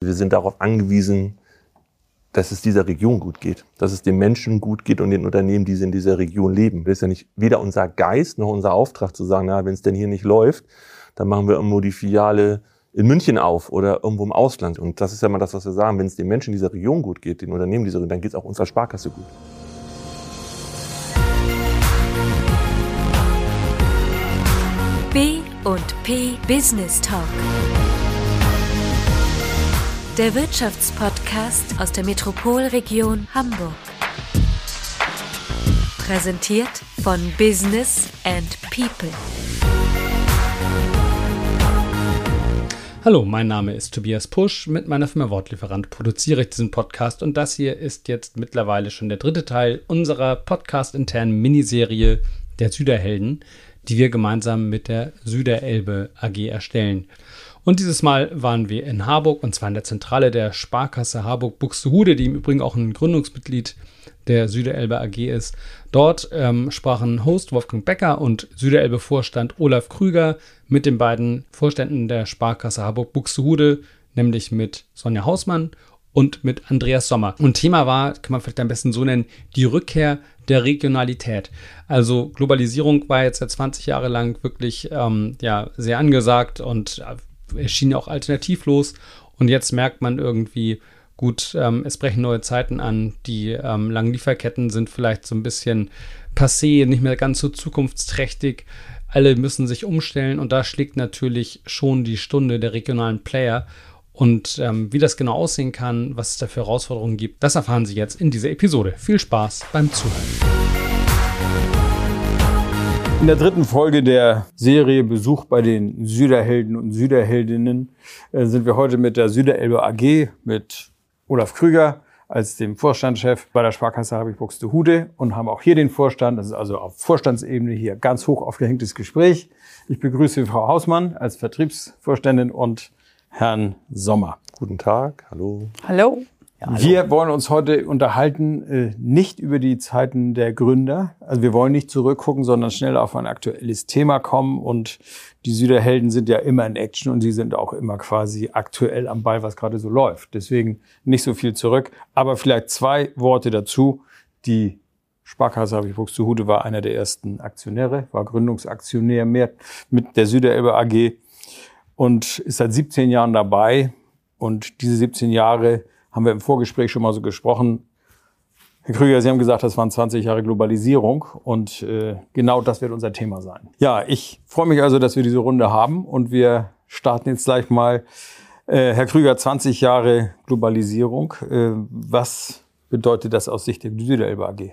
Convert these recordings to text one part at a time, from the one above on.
Wir sind darauf angewiesen, dass es dieser Region gut geht, dass es den Menschen gut geht und den Unternehmen, die in dieser Region leben. Das ist ja nicht weder unser Geist noch unser Auftrag zu sagen, na, wenn es denn hier nicht läuft, dann machen wir irgendwo die Filiale in München auf oder irgendwo im Ausland. Und das ist ja mal das, was wir sagen. Wenn es den Menschen dieser Region gut geht, den Unternehmen dieser Region, dann geht es auch unserer Sparkasse gut. B und P Business Talk. Der Wirtschaftspodcast aus der Metropolregion Hamburg. Präsentiert von Business and People. Hallo, mein Name ist Tobias Pusch. Mit meiner Firma Wortlieferant produziere ich diesen Podcast und das hier ist jetzt mittlerweile schon der dritte Teil unserer podcast-internen Miniserie der Süderhelden, die wir gemeinsam mit der Süderelbe AG erstellen. Und dieses Mal waren wir in Harburg und zwar in der Zentrale der Sparkasse Harburg-Buxtehude, die im Übrigen auch ein Gründungsmitglied der Süderelbe AG ist. Dort ähm, sprachen Host Wolfgang Becker und Süderelbe-Vorstand Olaf Krüger mit den beiden Vorständen der Sparkasse Harburg-Buxtehude, nämlich mit Sonja Hausmann und mit Andreas Sommer. Und Thema war, kann man vielleicht am besten so nennen, die Rückkehr der Regionalität. Also Globalisierung war jetzt seit 20 Jahre lang wirklich ähm, ja, sehr angesagt und äh, erschien auch alternativlos. Und jetzt merkt man irgendwie, gut, ähm, es brechen neue Zeiten an. Die ähm, langen Lieferketten sind vielleicht so ein bisschen passé, nicht mehr ganz so zukunftsträchtig. Alle müssen sich umstellen und da schlägt natürlich schon die Stunde der regionalen Player. Und ähm, wie das genau aussehen kann, was es da für Herausforderungen gibt, das erfahren Sie jetzt in dieser Episode. Viel Spaß beim Zuhören. In der dritten Folge der Serie Besuch bei den Süderhelden und Süderheldinnen äh, sind wir heute mit der Süderelbe AG, mit Olaf Krüger als dem Vorstandschef bei der Sparkasse Harburg-Buxtehude und haben auch hier den Vorstand. Das ist also auf Vorstandsebene hier ganz hoch aufgehängtes Gespräch. Ich begrüße Frau Hausmann als Vertriebsvorständin und Herrn Sommer. Guten Tag, hallo. Hallo. Ja, wir wollen uns heute unterhalten, äh, nicht über die Zeiten der Gründer. Also wir wollen nicht zurückgucken, sondern schnell auf ein aktuelles Thema kommen. Und die Süderhelden sind ja immer in Action und sie sind auch immer quasi aktuell am Ball, was gerade so läuft. Deswegen nicht so viel zurück. Aber vielleicht zwei Worte dazu. Die Sparkasse habe ich Buxtehude war einer der ersten Aktionäre, war Gründungsaktionär mehr mit der Süderelbe AG und ist seit 17 Jahren dabei. Und diese 17 Jahre haben wir im Vorgespräch schon mal so gesprochen. Herr Krüger, Sie haben gesagt, das waren 20 Jahre Globalisierung und äh, genau das wird unser Thema sein. Ja, ich freue mich also, dass wir diese Runde haben und wir starten jetzt gleich mal. Äh, Herr Krüger, 20 Jahre Globalisierung. Äh, was bedeutet das aus Sicht der Süderelbe AG?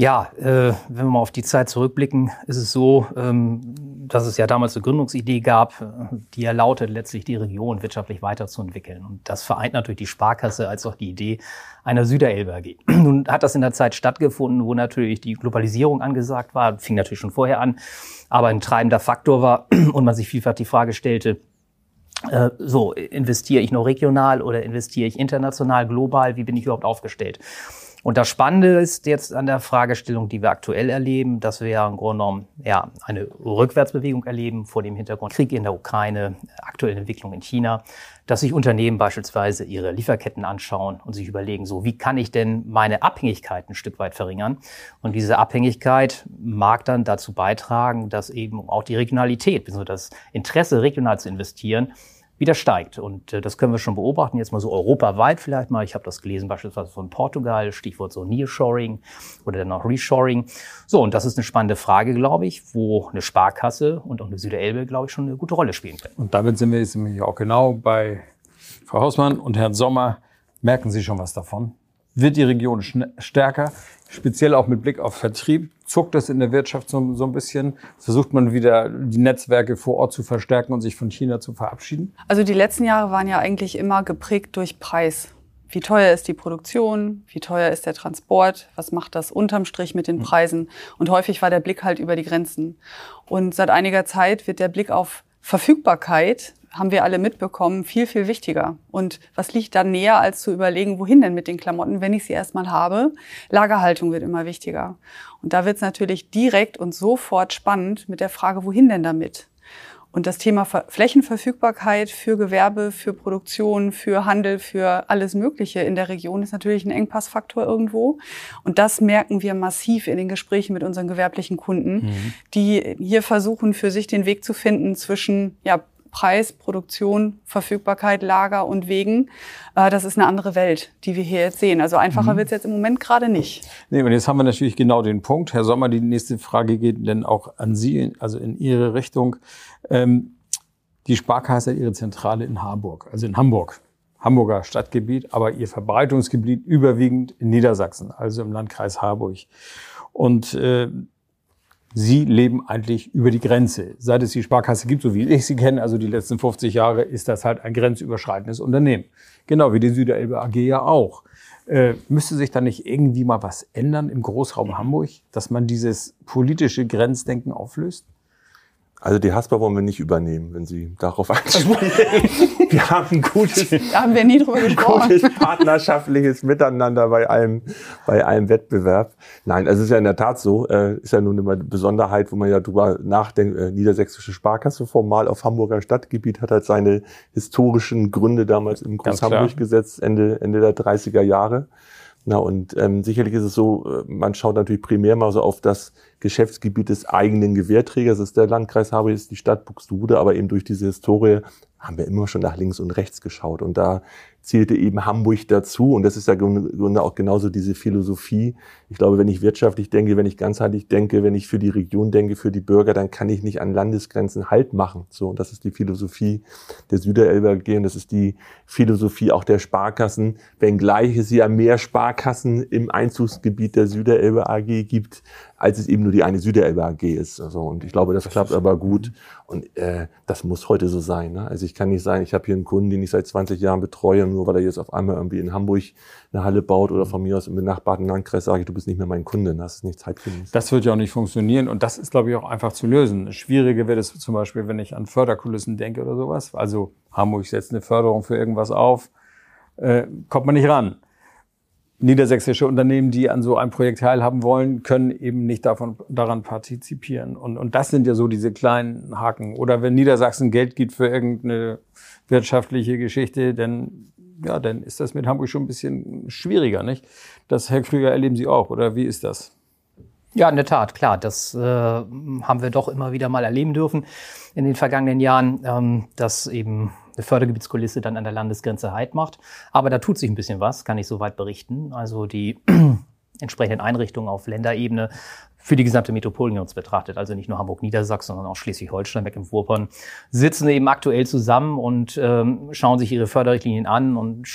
Ja, äh, wenn wir mal auf die Zeit zurückblicken, ist es so, ähm, dass es ja damals eine Gründungsidee gab, äh, die ja lautet, letztlich die Region wirtschaftlich weiterzuentwickeln. Und das vereint natürlich die Sparkasse als auch die Idee einer Süderelbe AG. Nun hat das in der Zeit stattgefunden, wo natürlich die Globalisierung angesagt war, fing natürlich schon vorher an, aber ein treibender Faktor war und man sich vielfach die Frage stellte, äh, so, investiere ich nur regional oder investiere ich international, global, wie bin ich überhaupt aufgestellt? Und das Spannende ist jetzt an der Fragestellung, die wir aktuell erleben, dass wir im Grunde genommen ja, eine Rückwärtsbewegung erleben vor dem Hintergrund Krieg in der Ukraine, aktuelle Entwicklung in China, dass sich Unternehmen beispielsweise ihre Lieferketten anschauen und sich überlegen, so wie kann ich denn meine Abhängigkeit ein Stück weit verringern? Und diese Abhängigkeit mag dann dazu beitragen, dass eben auch die Regionalität, beziehungsweise das Interesse regional zu investieren, wieder steigt. Und äh, das können wir schon beobachten, jetzt mal so europaweit vielleicht mal. Ich habe das gelesen beispielsweise von Portugal, Stichwort so Nearshoring oder dann auch Reshoring. So, und das ist eine spannende Frage, glaube ich, wo eine Sparkasse und auch eine Süderelbe, glaube ich, schon eine gute Rolle spielen können. Und damit sind wir jetzt nämlich auch genau bei Frau Hausmann und Herrn Sommer. Merken Sie schon was davon? Wird die Region stärker? speziell auch mit Blick auf Vertrieb, zuckt es in der Wirtschaft so, so, ein bisschen? Versucht man wieder die Netzwerke vor Ort zu verstärken und sich von China zu verabschieden? Also die letzten Jahre waren ja eigentlich immer geprägt durch Preis. Wie teuer ist die Produktion? Wie teuer ist der Transport? Was macht das unterm Strich mit den hm. Preisen? Und häufig war der Blick halt über die Grenzen. Und seit einiger Zeit wird der Blick auf Verfügbarkeit haben wir alle mitbekommen, viel, viel wichtiger. Und was liegt da näher, als zu überlegen, wohin denn mit den Klamotten, wenn ich sie erstmal habe? Lagerhaltung wird immer wichtiger. Und da wird es natürlich direkt und sofort spannend mit der Frage, wohin denn damit? Und das Thema Flächenverfügbarkeit für Gewerbe, für Produktion, für Handel, für alles Mögliche in der Region ist natürlich ein Engpassfaktor irgendwo. Und das merken wir massiv in den Gesprächen mit unseren gewerblichen Kunden, mhm. die hier versuchen, für sich den Weg zu finden zwischen ja, Preis, Produktion, Verfügbarkeit, Lager und Wegen. Äh, das ist eine andere Welt, die wir hier jetzt sehen. Also einfacher mhm. wird es jetzt im Moment gerade nicht. Nee, und jetzt haben wir natürlich genau den Punkt. Herr Sommer, die nächste Frage geht denn auch an Sie, also in Ihre Richtung. Ähm, die Sparkasse hat ihre Zentrale in Harburg, also in Hamburg. Hamburger Stadtgebiet, aber ihr Verbreitungsgebiet überwiegend in Niedersachsen, also im Landkreis Harburg. Und äh, Sie leben eigentlich über die Grenze. Seit es die Sparkasse gibt, so wie ich sie kenne, also die letzten 50 Jahre, ist das halt ein grenzüberschreitendes Unternehmen. Genau wie die Süderelbe AG ja auch. Äh, müsste sich da nicht irgendwie mal was ändern im Großraum Hamburg, dass man dieses politische Grenzdenken auflöst? Also die Hasper wollen wir nicht übernehmen, wenn Sie darauf ansprechen. wir haben ein gutes, da haben wir nie drüber gesprochen. gutes partnerschaftliches Miteinander bei einem, bei einem Wettbewerb. Nein, also es ist ja in der Tat so, äh, ist ja nun immer eine Besonderheit, wo man ja drüber nachdenkt, äh, Niedersächsische Sparkasse formal auf Hamburger Stadtgebiet hat halt seine historischen Gründe damals im Groß-Hamburg-Gesetz Ende, Ende der 30er Jahre. Na, und ähm, sicherlich ist es so, äh, man schaut natürlich primär mal so auf das Geschäftsgebiet des eigenen Gewährträgers. Das ist der Landkreis Harburg, ist die Stadt Buxtehude, aber eben durch diese Historie haben wir immer schon nach links und rechts geschaut. Und da zählte eben Hamburg dazu. Und das ist ja im Grunde auch genauso diese Philosophie. Ich glaube, wenn ich wirtschaftlich denke, wenn ich ganzheitlich denke, wenn ich für die Region denke, für die Bürger, dann kann ich nicht an Landesgrenzen Halt machen. So, und das ist die Philosophie der Süderelbe AG und das ist die Philosophie auch der Sparkassen, wenngleich es ja mehr Sparkassen im Einzugsgebiet der Süderelbe AG gibt, als es eben nur die eine Süderelbe AG ist. Also, und ich glaube, das, das klappt aber gut. Und äh, das muss heute so sein. Ne? Also ich kann nicht sagen, ich habe hier einen Kunden, den ich seit 20 Jahren betreue, nur weil er jetzt auf einmal irgendwie in Hamburg eine Halle baut oder von mir aus im benachbarten Landkreis sage ich, du bist nicht mehr mein Kunde, das ist nicht zeitgemäß. Das wird ja auch nicht funktionieren und das ist, glaube ich, auch einfach zu lösen. Schwieriger wird es zum Beispiel, wenn ich an Förderkulissen denke oder sowas. Also Hamburg setzt eine Förderung für irgendwas auf, äh, kommt man nicht ran niedersächsische Unternehmen, die an so einem Projekt teilhaben wollen, können eben nicht davon, daran partizipieren. Und, und das sind ja so diese kleinen Haken. Oder wenn Niedersachsen Geld gibt für irgendeine wirtschaftliche Geschichte, dann, ja, dann ist das mit Hamburg schon ein bisschen schwieriger, nicht? Das, Herr Krüger, erleben Sie auch, oder wie ist das? Ja, in der Tat, klar. Das äh, haben wir doch immer wieder mal erleben dürfen in den vergangenen Jahren, ähm, dass eben eine Fördergebietskulisse dann an der Landesgrenze Heid macht. Aber da tut sich ein bisschen was, kann ich soweit berichten. Also die entsprechenden Einrichtungen auf Länderebene für die gesamte Metropolregion betrachtet, also nicht nur Hamburg-Niedersachsen, sondern auch Schleswig-Holstein, Mecklenburg-Vorpommern, sitzen eben aktuell zusammen und ähm, schauen sich ihre Förderrichtlinien an und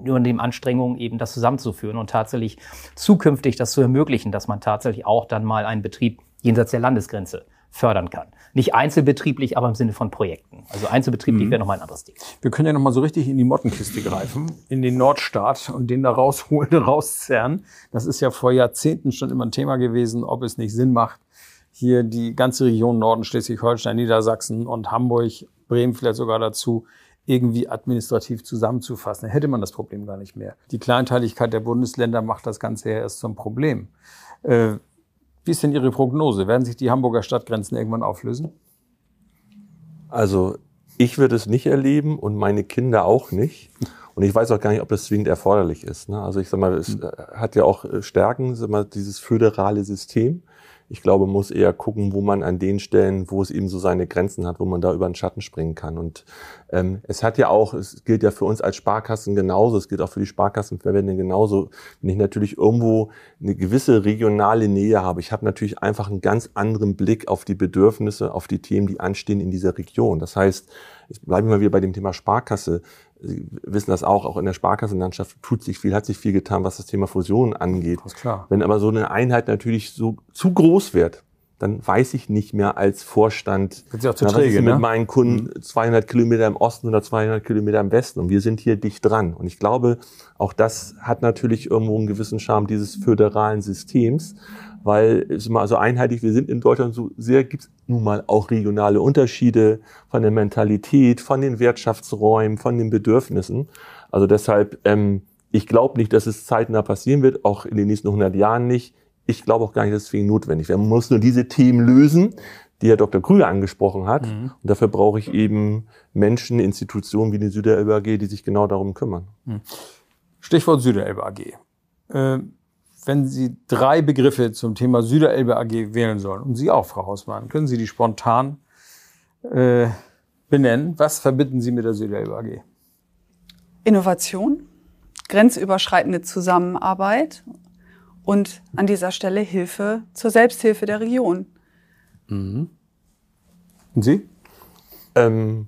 übernehmen Anstrengungen, eben das zusammenzuführen und tatsächlich zukünftig das zu ermöglichen, dass man tatsächlich auch dann mal einen Betrieb jenseits der Landesgrenze fördern kann. Nicht einzelbetrieblich, aber im Sinne von Projekten. Also einzelbetrieblich mhm. wäre nochmal ein anderes Ding. Wir können ja nochmal so richtig in die Mottenkiste greifen, in den Nordstaat und den da rausholen, rauszerren. Das ist ja vor Jahrzehnten schon immer ein Thema gewesen, ob es nicht Sinn macht, hier die ganze Region Norden, Schleswig-Holstein, Niedersachsen und Hamburg, Bremen vielleicht sogar dazu, irgendwie administrativ zusammenzufassen. Dann hätte man das Problem gar nicht mehr. Die Kleinteiligkeit der Bundesländer macht das Ganze ja erst zum Problem. Äh, wie ist denn Ihre Prognose? Werden sich die Hamburger Stadtgrenzen irgendwann auflösen? Also ich würde es nicht erleben und meine Kinder auch nicht. Und ich weiß auch gar nicht, ob das zwingend erforderlich ist. Ne? Also ich sag mal, es hm. hat ja auch äh, Stärken, sag mal, dieses föderale System. Ich glaube, man muss eher gucken, wo man an den Stellen, wo es eben so seine Grenzen hat, wo man da über den Schatten springen kann. Und ähm, es hat ja auch, es gilt ja für uns als Sparkassen genauso, es gilt auch für die Sparkassenverbände genauso. Wenn ich natürlich irgendwo eine gewisse regionale Nähe habe, ich habe natürlich einfach einen ganz anderen Blick auf die Bedürfnisse, auf die Themen, die anstehen in dieser Region. Das heißt, ich bleibe mal wieder bei dem Thema Sparkasse. Sie wissen das auch, auch in der Sparkassenlandschaft tut sich viel, hat sich viel getan, was das Thema Fusion angeht. Das ist klar. Wenn aber so eine Einheit natürlich so zu groß wird, dann weiß ich nicht mehr als Vorstand, Wird sie auch zu na, träge, was ist ne? mit meinen Kunden 200 Kilometer im Osten oder 200 Kilometer im Westen und wir sind hier dicht dran. Und ich glaube, auch das hat natürlich irgendwo einen gewissen Charme dieses föderalen Systems weil es ist mal so einheitlich, wir sind in Deutschland so sehr, gibt es nun mal auch regionale Unterschiede von der Mentalität, von den Wirtschaftsräumen, von den Bedürfnissen. Also deshalb, ähm, ich glaube nicht, dass es zeitnah passieren wird, auch in den nächsten 100 Jahren nicht. Ich glaube auch gar nicht, dass es für ihn notwendig wäre. Man muss nur diese Themen lösen, die Herr Dr. Krüger angesprochen hat. Und dafür brauche ich eben Menschen, Institutionen wie die Süderelbe AG, die sich genau darum kümmern. Stichwort Süderelbe AG. Äh, wenn Sie drei Begriffe zum Thema Süderelbe AG wählen sollen, und Sie auch, Frau Hausmann, können Sie die spontan äh, benennen? Was verbinden Sie mit der Süderelbe AG? Innovation, grenzüberschreitende Zusammenarbeit und an dieser Stelle Hilfe zur Selbsthilfe der Region. Und Sie? Ähm,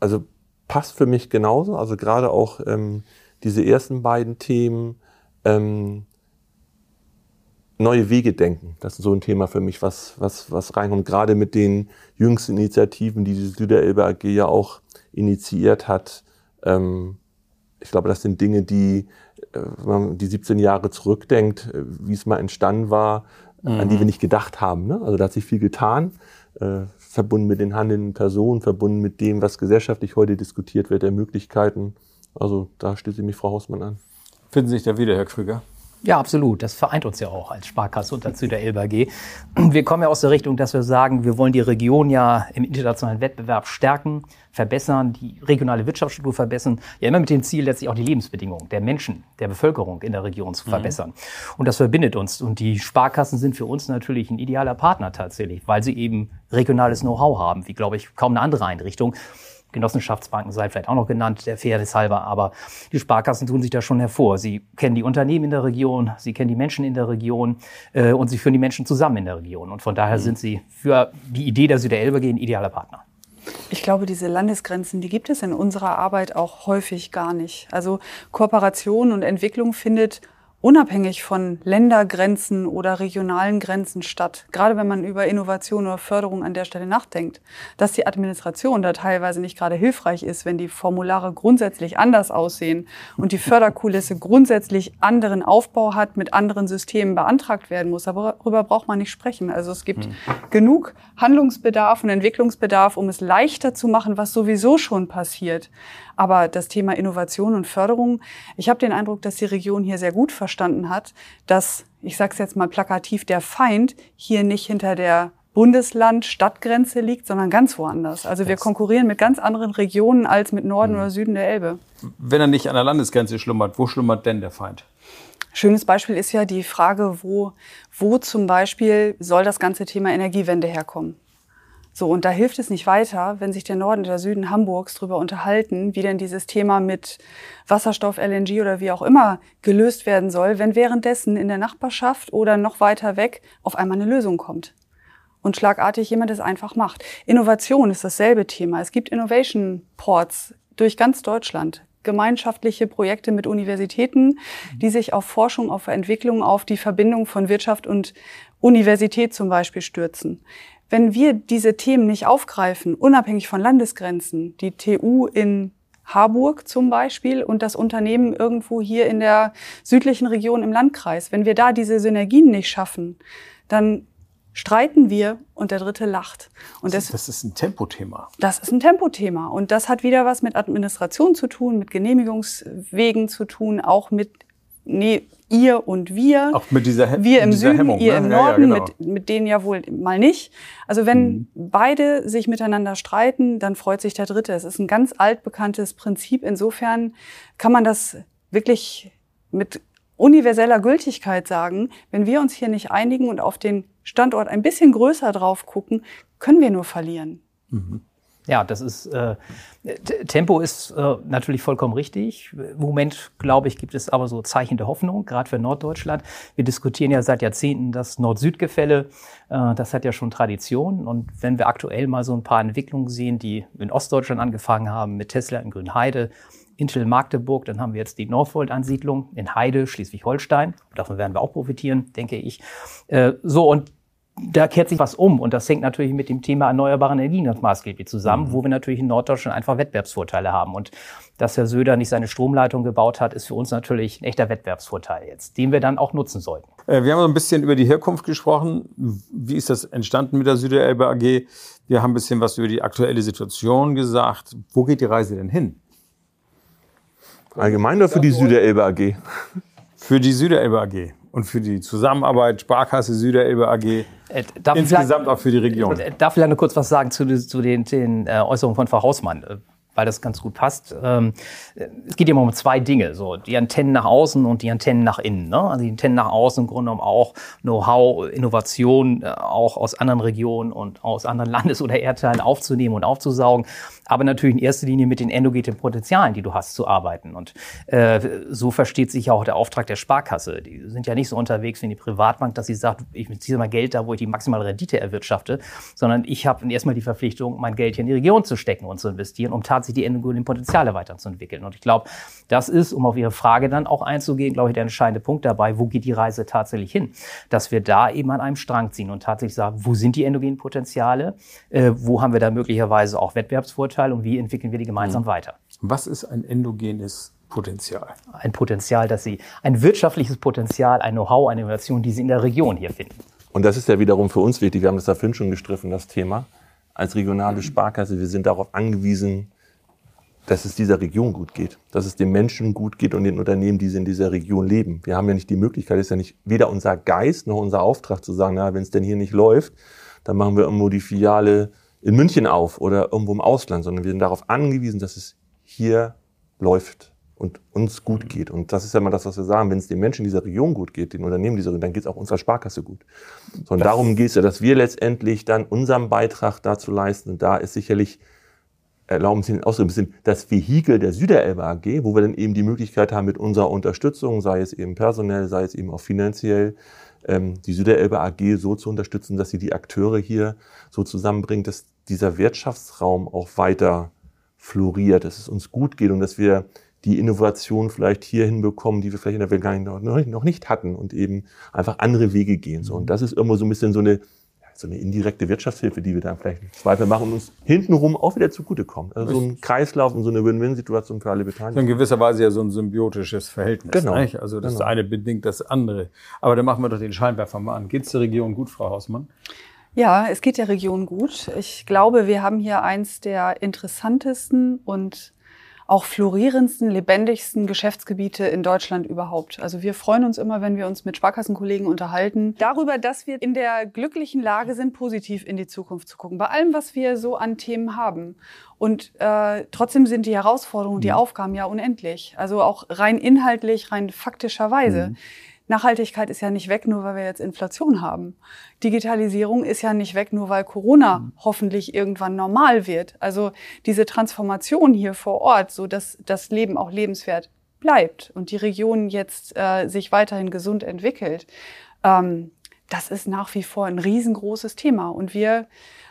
also passt für mich genauso. Also gerade auch ähm, diese ersten beiden Themen, ähm, neue Wege denken. Das ist so ein Thema für mich, was, was, was reinkommt. Gerade mit den jüngsten Initiativen, die die Süderelbe AG ja auch initiiert hat. Ähm, ich glaube, das sind Dinge, die, äh, wenn man die 17 Jahre zurückdenkt, äh, wie es mal entstanden war, an die wir nicht gedacht haben. Ne? Also da hat sich viel getan, äh, verbunden mit den handelnden Personen, verbunden mit dem, was gesellschaftlich heute diskutiert wird, der Möglichkeiten. Also da schließe ich mich Frau Hausmann an. Finden Sie sich da wieder, Herr Krüger? Ja, absolut. Das vereint uns ja auch als Sparkasse und dazu der LBG. Wir kommen ja aus der Richtung, dass wir sagen, wir wollen die Region ja im internationalen Wettbewerb stärken, verbessern, die regionale Wirtschaftsstruktur verbessern. Ja, immer mit dem Ziel, letztlich auch die Lebensbedingungen der Menschen, der Bevölkerung in der Region zu verbessern. Und das verbindet uns. Und die Sparkassen sind für uns natürlich ein idealer Partner tatsächlich, weil sie eben regionales Know-how haben, wie, glaube ich, kaum eine andere Einrichtung. Genossenschaftsbanken sei vielleicht auch noch genannt, der Fairness halber, aber die Sparkassen tun sich da schon hervor. Sie kennen die Unternehmen in der Region, sie kennen die Menschen in der Region äh, und sie führen die Menschen zusammen in der Region. Und von daher sind sie für die Idee der Süderelbe ein idealer Partner. Ich glaube, diese Landesgrenzen, die gibt es in unserer Arbeit auch häufig gar nicht. Also Kooperation und Entwicklung findet unabhängig von Ländergrenzen oder regionalen Grenzen statt. Gerade wenn man über Innovation oder Förderung an der Stelle nachdenkt, dass die Administration da teilweise nicht gerade hilfreich ist, wenn die Formulare grundsätzlich anders aussehen und die Förderkulisse grundsätzlich anderen Aufbau hat, mit anderen Systemen beantragt werden muss. Aber darüber braucht man nicht sprechen. Also es gibt genug Handlungsbedarf und Entwicklungsbedarf, um es leichter zu machen, was sowieso schon passiert. Aber das Thema Innovation und Förderung, ich habe den Eindruck, dass die Region hier sehr gut verstanden hat, dass, ich sage es jetzt mal plakativ, der Feind hier nicht hinter der Bundesland-Stadtgrenze liegt, sondern ganz woanders. Also wir konkurrieren mit ganz anderen Regionen als mit Norden oder Süden der Elbe. Wenn er nicht an der Landesgrenze schlummert, wo schlummert denn der Feind? Schönes Beispiel ist ja die Frage, wo, wo zum Beispiel soll das ganze Thema Energiewende herkommen? So, und da hilft es nicht weiter, wenn sich der Norden und der Süden Hamburgs darüber unterhalten, wie denn dieses Thema mit Wasserstoff, LNG oder wie auch immer gelöst werden soll, wenn währenddessen in der Nachbarschaft oder noch weiter weg auf einmal eine Lösung kommt. Und schlagartig jemand es einfach macht. Innovation ist dasselbe Thema. Es gibt Innovation Ports durch ganz Deutschland gemeinschaftliche Projekte mit Universitäten, die sich auf Forschung, auf Entwicklung, auf die Verbindung von Wirtschaft und Universität zum Beispiel stürzen. Wenn wir diese Themen nicht aufgreifen, unabhängig von Landesgrenzen, die TU in Harburg zum Beispiel und das Unternehmen irgendwo hier in der südlichen Region im Landkreis, wenn wir da diese Synergien nicht schaffen, dann streiten wir und der Dritte lacht. Und Das, das ist ein Tempothema. das ist ein Tempothema. Und das hat wieder was mit Administration zu tun, mit Genehmigungswegen zu tun, auch mit nee, ihr und wir. Auch mit dieser He- wir im dieser Süden, Hemmung, ihr ne? im Ja, ja, Norden, genau. mit, mit denen ja wohl mal nicht. Also wenn beide sich miteinander streiten, dann freut sich der Dritte. Es ist ein ganz altbekanntes Prinzip. Insofern kann man das wirklich mit universeller Gültigkeit sagen. Wenn wir uns hier nicht einigen und auf den Standort ein bisschen größer drauf gucken, können wir nur verlieren. Ja, das ist äh, Tempo ist äh, natürlich vollkommen richtig. Im Moment, glaube ich, gibt es aber so Zeichen der Hoffnung, gerade für Norddeutschland. Wir diskutieren ja seit Jahrzehnten das Nord-Süd-Gefälle. Äh, das hat ja schon Tradition. Und wenn wir aktuell mal so ein paar Entwicklungen sehen, die in Ostdeutschland angefangen haben, mit Tesla in Grünheide, Intel Magdeburg, dann haben wir jetzt die Northvolt-Ansiedlung in Heide, Schleswig-Holstein. Davon werden wir auch profitieren, denke ich. Äh, so, und da kehrt sich was um und das hängt natürlich mit dem Thema erneuerbare Energien ganz maßgeblich zusammen, wo wir natürlich in Norddeutschland einfach Wettbewerbsvorteile haben. Und dass Herr Söder nicht seine Stromleitung gebaut hat, ist für uns natürlich ein echter Wettbewerbsvorteil jetzt, den wir dann auch nutzen sollten. Äh, Wir haben so ein bisschen über die Herkunft gesprochen. Wie ist das entstanden mit der Süderelbe AG? Wir haben ein bisschen was über die aktuelle Situation gesagt. Wo geht die Reise denn hin? Allgemein oder für die Süderelbe AG? Für die Süderelbe AG und für die Zusammenarbeit Sparkasse Süderelbe AG, Äh, darf ich insgesamt auch für die Region. Äh, Darf vielleicht nur kurz was sagen zu, zu den, den äh, Äußerungen von Frau Hausmann, äh, weil das ganz gut passt. Ähm, äh, es geht ja immer um zwei Dinge, so die Antennen nach außen und die Antennen nach innen. Ne? Also die Antennen nach außen im Grunde genommen auch Know-how, Innovation, äh, auch aus anderen Regionen und aus anderen Landes- oder Erdteilen aufzunehmen und aufzusaugen. Aber natürlich in erster Linie mit den endogenen Potenzialen, die du hast, zu arbeiten. Und äh, so versteht sich ja auch der Auftrag der Sparkasse. Die sind ja nicht so unterwegs wie die Privatbank, dass sie sagt, ich beziehe mal Geld da, wo ich die maximale Rendite erwirtschafte, sondern ich habe erstmal die Verpflichtung, mein Geld hier in die Region zu stecken und zu investieren, um tatsächlich die endogenen Potenziale weiterzuentwickeln. Und ich glaube, das ist, um auf Ihre Frage dann auch einzugehen, glaube ich, der entscheidende Punkt dabei, wo geht die Reise tatsächlich hin? Dass wir da eben an einem Strang ziehen und tatsächlich sagen, wo sind die endogenen Potenziale? Äh, wo haben wir da möglicherweise auch Wettbewerbsvorteile und wie entwickeln wir die gemeinsam weiter? Was ist ein endogenes Potenzial? Ein Potenzial, dass Sie, ein wirtschaftliches Potenzial, ein Know-how, eine Innovation, die Sie in der Region hier finden. Und das ist ja wiederum für uns wichtig. Wir haben das da vorhin schon gestriffen, das Thema. Als regionale Sparkasse, wir sind darauf angewiesen, dass es dieser Region gut geht, dass es den Menschen gut geht und den Unternehmen, die in dieser Region leben. Wir haben ja nicht die Möglichkeit, es ist ja nicht weder unser Geist noch unser Auftrag zu sagen, na, wenn es denn hier nicht läuft, dann machen wir irgendwo die Filiale in München auf oder irgendwo im Ausland, sondern wir sind darauf angewiesen, dass es hier läuft und uns gut geht. Und das ist ja immer das, was wir sagen. Wenn es den Menschen dieser Region gut geht, den Unternehmen dieser Region, dann geht es auch unserer Sparkasse gut. So, und darum geht es ja, dass wir letztendlich dann unseren Beitrag dazu leisten. Und da ist sicherlich, erlauben Sie den Ausdruck, ein bisschen das Vehikel der Süderelbe AG, wo wir dann eben die Möglichkeit haben, mit unserer Unterstützung, sei es eben personell, sei es eben auch finanziell, die Süderelbe AG so zu unterstützen, dass sie die Akteure hier so zusammenbringt, dass dieser Wirtschaftsraum auch weiter floriert, dass es uns gut geht und dass wir die Innovation vielleicht hier hinbekommen, die wir vielleicht in der Welt noch, nicht hatten und eben einfach andere Wege gehen. So. Und das ist irgendwo so ein bisschen so eine, so eine indirekte Wirtschaftshilfe, die wir dann vielleicht im Zweifel machen und uns hintenrum auch wieder zugutekommen. Also so ein Kreislauf und so eine Win-Win-Situation für alle So in Beteiligten. gewisser Weise ja so ein symbiotisches Verhältnis. Genau. Nicht? Also das Genau. eine bedingt das andere. Aber dann machen wir doch den Scheinwerfer mal an. Geht's der Region gut, Frau Hausmann? Ja, es geht der Region gut. Ich glaube, wir haben hier eins der interessantesten und auch florierendsten, lebendigsten Geschäftsgebiete in Deutschland überhaupt. Also wir freuen uns immer, wenn wir uns mit Sparkassenkollegen unterhalten, darüber, dass wir in der glücklichen Lage sind, positiv in die Zukunft zu gucken. Bei allem, was wir so an Themen haben. Und äh, trotzdem sind die Herausforderungen, die Aufgaben ja unendlich. Also auch rein inhaltlich, rein faktischerweise. Nachhaltigkeit ist ja nicht weg, nur weil wir jetzt Inflation haben. Digitalisierung ist ja nicht weg, nur weil Corona hoffentlich irgendwann normal wird. Also diese Transformation hier vor Ort, so dass das Leben auch lebenswert bleibt und die Region jetzt äh, sich weiterhin gesund entwickelt, ähm, das ist nach wie vor ein riesengroßes Thema. Und wir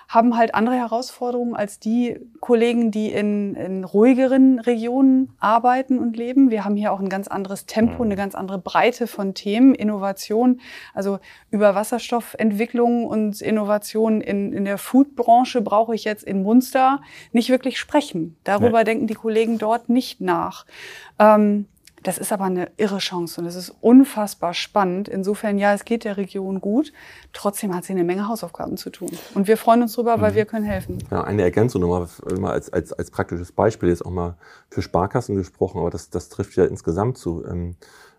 haben halt andere Herausforderungen als die Kollegen, die in, in ruhigeren Regionen arbeiten und leben. Wir haben hier auch ein ganz anderes Tempo, eine ganz andere Breite von Themen, Innovation. Also über Wasserstoffentwicklung und Innovation in, in der Foodbranche brauche ich jetzt in Munster nicht wirklich sprechen. Darüber denken die Kollegen dort nicht nach. Ähm, das ist aber eine irre Chance und es ist unfassbar spannend. Insofern, ja, es geht der Region gut. Trotzdem hat sie eine Menge Hausaufgaben zu tun. Und wir freuen uns drüber, weil wir können helfen. Ja, eine Ergänzung nochmal mal als, als, als praktisches Beispiel jetzt auch mal für Sparkassen gesprochen, aber das, das trifft ja insgesamt zu, ähm,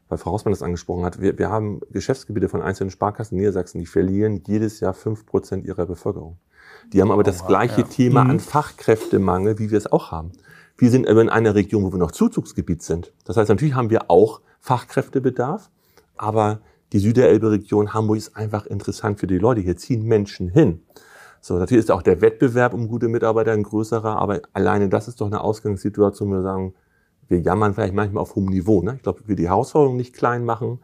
weil Frau Hausmann das angesprochen hat. Wir, wir haben Geschäftsgebiete von einzelnen Sparkassen in Niedersachsen, die verlieren jedes Jahr fünf Prozent ihrer Bevölkerung. Die haben aber das gleiche Thema an Fachkräftemangel, wie wir es auch haben. Wir sind aber in einer Region, wo wir noch Zuzugsgebiet sind. Das heißt, natürlich haben wir auch Fachkräftebedarf, aber die Süderelbe-Region Hamburg ist einfach interessant für die Leute. Hier ziehen Menschen hin. So, natürlich ist auch der Wettbewerb um gute Mitarbeiter ein größerer, aber alleine das ist doch eine Ausgangssituation, wo wir sagen, wir jammern vielleicht manchmal auf hohem Niveau. Ne? Ich glaube, wir die Herausforderung nicht klein machen,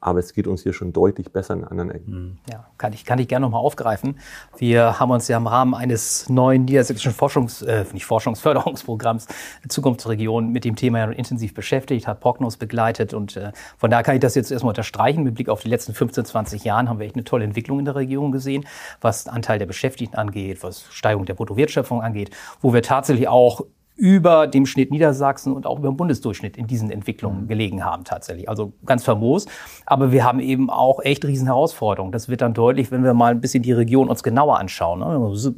aber es geht uns hier schon deutlich besser in anderen Ecken. Ja, kann ich, kann ich gerne nochmal aufgreifen. Wir haben uns ja im Rahmen eines neuen niedersächsischen Forschungs-, äh, nicht Forschungsförderungsprogramms Zukunftsregion mit dem Thema ja intensiv beschäftigt, hat Prognos begleitet und äh, von daher kann ich das jetzt erstmal unterstreichen. Mit Blick auf die letzten 15, 20 Jahren haben wir echt eine tolle Entwicklung in der Region gesehen, was Anteil der Beschäftigten angeht, was Steigerung der Bruttowertschöpfung angeht, wo wir tatsächlich auch über dem Schnitt Niedersachsen und auch über dem Bundesdurchschnitt in diesen Entwicklungen gelegen haben tatsächlich. Also ganz famos. Aber wir haben eben auch echt riesen Herausforderungen. Das wird dann deutlich, wenn wir mal ein bisschen die Region uns genauer anschauen. Ne?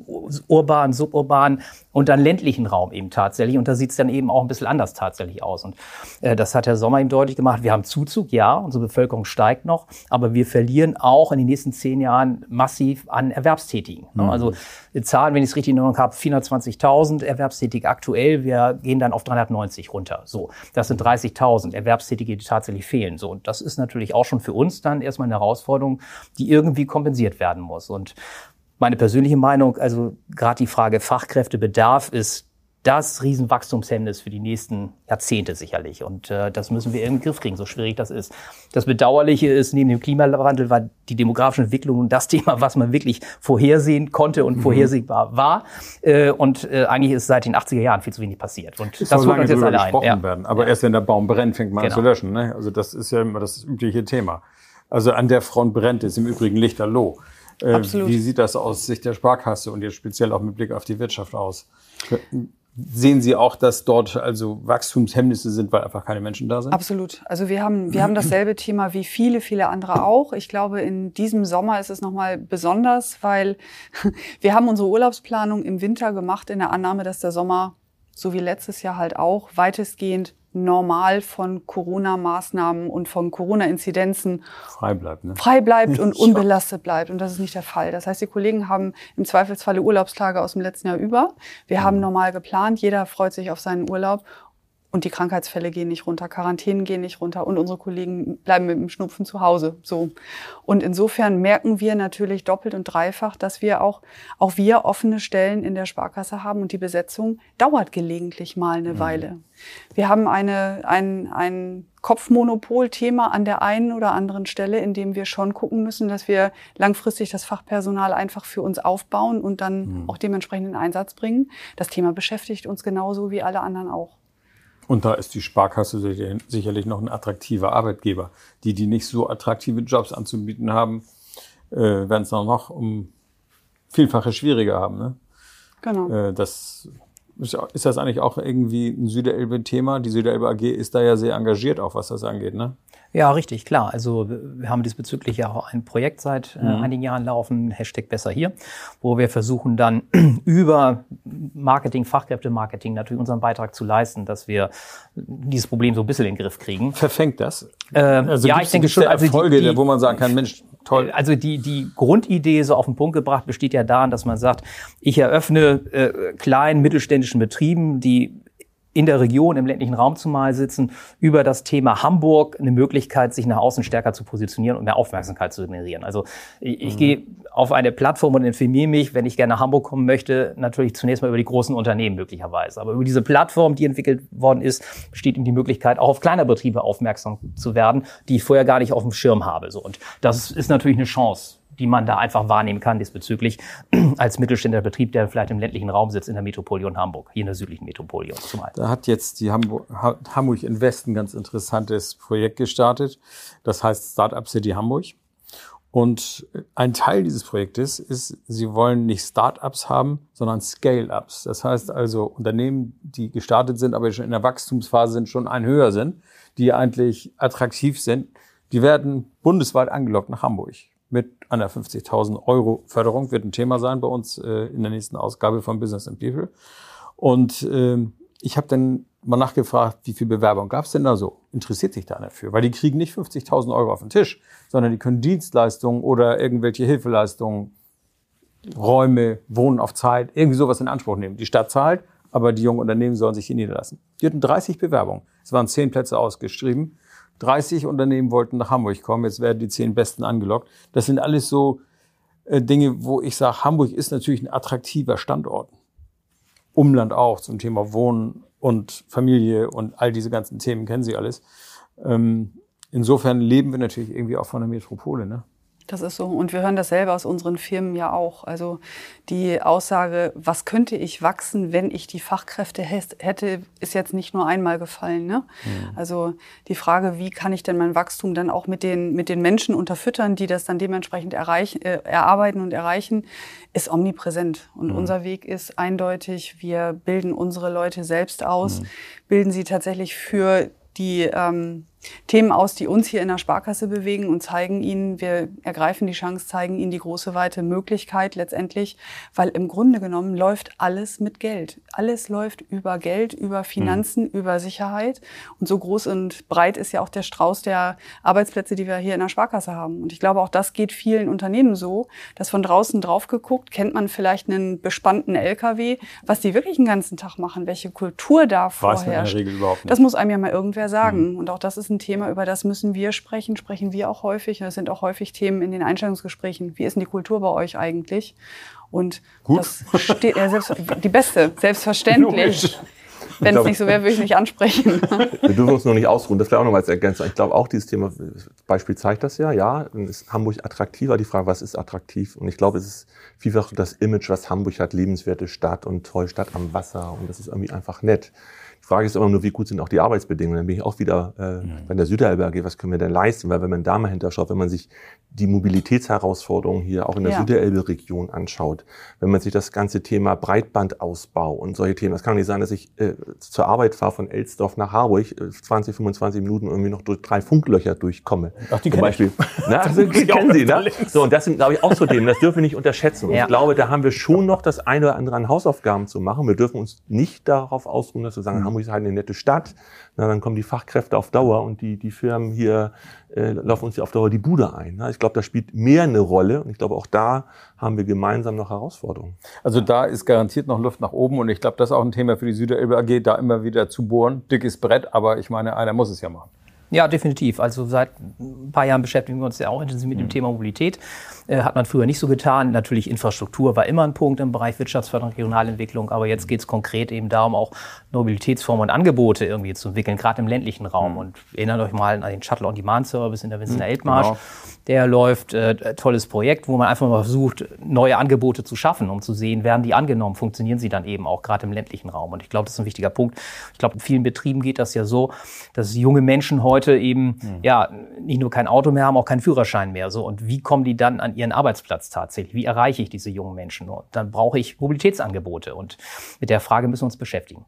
Urban, suburban und dann ländlichen Raum eben tatsächlich. Und da sieht es dann eben auch ein bisschen anders tatsächlich aus. Und äh, das hat Herr Sommer eben deutlich gemacht. Wir haben Zuzug, ja, unsere Bevölkerung steigt noch, aber wir verlieren auch in den nächsten zehn Jahren massiv an Erwerbstätigen. Ne? Mhm. Also Zahlen, wenn ich es richtig in Erinnerung habe, 420.000 Erwerbstätige aktuell. Wir gehen dann auf 390 runter. So, das sind 30.000 Erwerbstätige, die tatsächlich fehlen. So, und das ist natürlich auch schon für uns dann erstmal eine Herausforderung, die irgendwie kompensiert werden muss. Und meine persönliche Meinung, also gerade die Frage Fachkräftebedarf ist das Riesenwachstumshemmnis für die nächsten Jahrzehnte sicherlich. Und äh, das müssen wir in den Griff kriegen, so schwierig das ist. Das Bedauerliche ist, neben dem Klimawandel war die demografische Entwicklung das Thema, was man wirklich vorhersehen konnte und mhm. vorhersehbar war. Äh, und äh, eigentlich ist seit den 80er Jahren viel zu wenig passiert. Und das, das holt uns jetzt alle ein. Ja. Werden. Aber ja. erst wenn der Baum brennt, fängt man genau. an zu löschen. Ne? Also das ist ja immer das übliche Thema. Also an der Front brennt es im Übrigen lichterloh. Äh, Absolut. Wie sieht das aus Sicht der Sparkasse und jetzt speziell auch mit Blick auf die Wirtschaft aus? Sehen Sie auch, dass dort also Wachstumshemmnisse sind, weil einfach keine Menschen da sind? Absolut. Also wir haben, wir haben dasselbe Thema wie viele, viele andere auch. Ich glaube, in diesem Sommer ist es nochmal besonders, weil wir haben unsere Urlaubsplanung im Winter gemacht in der Annahme, dass der Sommer, so wie letztes Jahr halt auch, weitestgehend normal von Corona-Maßnahmen und von Corona-Inzidenzen frei bleibt, ne? frei bleibt und unbelastet bleibt. Und das ist nicht der Fall. Das heißt, die Kollegen haben im Zweifelsfalle Urlaubstage aus dem letzten Jahr über. Wir mhm. haben normal geplant. Jeder freut sich auf seinen Urlaub. Und die Krankheitsfälle gehen nicht runter, Quarantänen gehen nicht runter und unsere Kollegen bleiben mit dem Schnupfen zu Hause. So. Und insofern merken wir natürlich doppelt und dreifach, dass wir auch, auch wir offene Stellen in der Sparkasse haben und die Besetzung dauert gelegentlich mal eine mhm. Weile. Wir haben eine, ein, ein Kopfmonopol-Thema an der einen oder anderen Stelle, in dem wir schon gucken müssen, dass wir langfristig das Fachpersonal einfach für uns aufbauen und dann mhm. auch dementsprechend in Einsatz bringen. Das Thema beschäftigt uns genauso wie alle anderen auch. Und da ist die Sparkasse sicherlich noch ein attraktiver Arbeitgeber. Die, die nicht so attraktive Jobs anzubieten haben, äh, werden es dann noch um Vielfache schwieriger haben. Ne? Genau. Äh, das ist das eigentlich auch irgendwie ein Süderelbe-Thema? Die Süderelbe AG ist da ja sehr engagiert, auch was das angeht, ne? Ja, richtig, klar. Also wir haben diesbezüglich ja auch ein Projekt seit äh, mhm. einigen Jahren laufen, Hashtag besser hier, wo wir versuchen dann über Marketing, Fachkräftemarketing natürlich unseren Beitrag zu leisten, dass wir dieses Problem so ein bisschen in den Griff kriegen. Verfängt das? Äh, also ja, ich denke schon. Also Erfolge, die, die, wo man sagen kann, Mensch, toll. Also die, die Grundidee so auf den Punkt gebracht besteht ja darin, dass man sagt, ich eröffne äh, kleinen mittelständischen Betrieben, die in der Region, im ländlichen Raum zumal sitzen, über das Thema Hamburg eine Möglichkeit, sich nach außen stärker zu positionieren und mehr Aufmerksamkeit zu generieren. Also ich, ich mhm. gehe auf eine Plattform und informiere mich, wenn ich gerne nach Hamburg kommen möchte, natürlich zunächst mal über die großen Unternehmen möglicherweise. Aber über diese Plattform, die entwickelt worden ist, besteht eben die Möglichkeit, auch auf kleine Betriebe aufmerksam zu werden, die ich vorher gar nicht auf dem Schirm habe. So. Und das ist natürlich eine Chance die man da einfach wahrnehmen kann diesbezüglich als mittelständischer Betrieb, der vielleicht im ländlichen Raum sitzt in der Metropolion Hamburg, hier in der südlichen Metropolion zumal. Da hat jetzt die Hamburg, Hamburg Invest ein ganz interessantes Projekt gestartet. Das heißt Startup City Hamburg. Und ein Teil dieses Projektes ist, sie wollen nicht Startups haben, sondern Scale-Ups. Das heißt also Unternehmen, die gestartet sind, aber schon in der Wachstumsphase sind, schon ein höher sind, die eigentlich attraktiv sind, die werden bundesweit angelockt nach Hamburg mit einer 50.000 Euro Förderung wird ein Thema sein bei uns äh, in der nächsten Ausgabe von Business and People. Und äh, ich habe dann mal nachgefragt, wie viel Bewerbung gab es denn da so? Interessiert sich da dafür? Weil die kriegen nicht 50.000 Euro auf den Tisch, sondern die können Dienstleistungen oder irgendwelche Hilfeleistungen, Räume, Wohnen auf Zeit, irgendwie sowas in Anspruch nehmen. Die Stadt zahlt, aber die jungen Unternehmen sollen sich hier niederlassen. Die hatten 30 Bewerbungen. Es waren 10 Plätze ausgeschrieben. 30 Unternehmen wollten nach Hamburg kommen, jetzt werden die 10 Besten angelockt. Das sind alles so äh, Dinge, wo ich sage, Hamburg ist natürlich ein attraktiver Standort. Umland auch zum Thema Wohnen und Familie und all diese ganzen Themen kennen Sie alles. Ähm, insofern leben wir natürlich irgendwie auch von der Metropole. Ne? Das ist so. Und wir hören das selber aus unseren Firmen ja auch. Also die Aussage, was könnte ich wachsen, wenn ich die Fachkräfte hätte, ist jetzt nicht nur einmal gefallen. Ne? Mhm. Also die Frage, wie kann ich denn mein Wachstum dann auch mit den, mit den Menschen unterfüttern, die das dann dementsprechend erreichen, äh, erarbeiten und erreichen, ist omnipräsent. Und mhm. unser Weg ist eindeutig, wir bilden unsere Leute selbst aus, mhm. bilden sie tatsächlich für die ähm, Themen aus, die uns hier in der Sparkasse bewegen und zeigen ihnen, wir ergreifen die Chance, zeigen ihnen die große weite Möglichkeit letztendlich, weil im Grunde genommen läuft alles mit Geld. Alles läuft über Geld, über Finanzen, mhm. über Sicherheit. Und so groß und breit ist ja auch der Strauß der Arbeitsplätze, die wir hier in der Sparkasse haben. Und ich glaube, auch das geht vielen Unternehmen so, dass von draußen drauf geguckt, kennt man vielleicht einen bespannten LKW, was die wirklich den ganzen Tag machen, welche Kultur da vorherrscht. Weiß man in der Regel überhaupt nicht. Das muss einem ja mal irgendwer sagen. Mhm. Und auch das ist ein Thema, über das müssen wir sprechen, sprechen wir auch häufig. Das sind auch häufig Themen in den Einstellungsgesprächen. Wie ist denn die Kultur bei euch eigentlich? Und Gut. das steht ja selbst, die beste, selbstverständlich. Wenn es nicht so wäre, würde ich nicht ansprechen. Wir dürfen uns noch nicht ausruhen. Das wäre auch noch mal als Ergänzung. Ich glaube auch dieses Thema, das Beispiel zeigt das ja. Ja, ist Hamburg attraktiver. Die Frage, was ist attraktiv? Und ich glaube, es ist vielfach das Image, was Hamburg hat, lebenswerte Stadt und tolle Stadt am Wasser. Und das ist irgendwie einfach nett. Die Frage ist immer nur, wie gut sind auch die Arbeitsbedingungen. Dann bin ich auch wieder äh, mhm. bei der Süderelbe AG, was können wir denn leisten? Weil wenn man da mal hinterschaut, wenn man sich die Mobilitätsherausforderungen hier auch in der ja. Süderelbe-Region anschaut, wenn man sich das ganze Thema Breitbandausbau und solche Themen, das kann nicht sein, dass ich äh, zur Arbeit fahre von Elsdorf nach Harburg, äh, 20, 25 Minuten irgendwie noch durch drei Funklöcher durchkomme. Ach, die Zum Beispiel. Na, also, kennen Sie, ne? So, und das sind, glaube ich, auch so Themen, das dürfen wir nicht unterschätzen. Und ja. ich glaube, da haben wir schon noch das eine oder andere an Hausaufgaben zu machen. Wir dürfen uns nicht darauf ausruhen, dass wir sagen, mhm. Hamburg ist halt eine nette Stadt. Na, dann kommen die Fachkräfte auf Dauer und die, die Firmen hier äh, laufen uns ja auf Dauer die Bude ein. Ne? Ich glaube, da spielt mehr eine Rolle und ich glaube, auch da haben wir gemeinsam noch Herausforderungen. Also da ist garantiert noch Luft nach oben und ich glaube, das ist auch ein Thema für die Süderelbe AG, da immer wieder zu bohren. Dickes Brett, aber ich meine, einer muss es ja machen. Ja, definitiv. Also seit ein paar Jahren beschäftigen wir uns ja auch intensiv mit dem mhm. Thema Mobilität. Äh, hat man früher nicht so getan. Natürlich Infrastruktur war immer ein Punkt im Bereich Wirtschaftsförderung, Regionalentwicklung, aber jetzt geht es konkret eben darum, auch Mobilitätsformen und Angebote irgendwie zu entwickeln, gerade im ländlichen Raum. Mhm. Und erinnert euch mal an den Shuttle-on-Demand-Service in der Winzener mhm, Elbmarsch. Genau. Der läuft, äh, tolles Projekt, wo man einfach mal versucht, neue Angebote zu schaffen, um zu sehen, werden die angenommen, funktionieren sie dann eben auch gerade im ländlichen Raum. Und ich glaube, das ist ein wichtiger Punkt. Ich glaube, in vielen Betrieben geht das ja so, dass junge Menschen heute eben mhm. ja nicht nur kein Auto mehr haben, auch keinen Führerschein mehr. So und wie kommen die dann an ihren Arbeitsplatz tatsächlich? Wie erreiche ich diese jungen Menschen? Und dann brauche ich Mobilitätsangebote und mit der Frage müssen wir uns beschäftigen.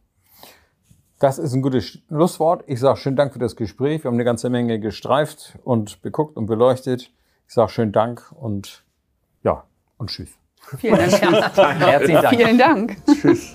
Das ist ein gutes Schlusswort. Ich sage schönen Dank für das Gespräch. Wir haben eine ganze Menge gestreift und beguckt und beleuchtet. Ich sage schönen Dank und ja, und tschüss. Vielen Dank. Herzlichen Dank. Vielen Dank. Tschüss.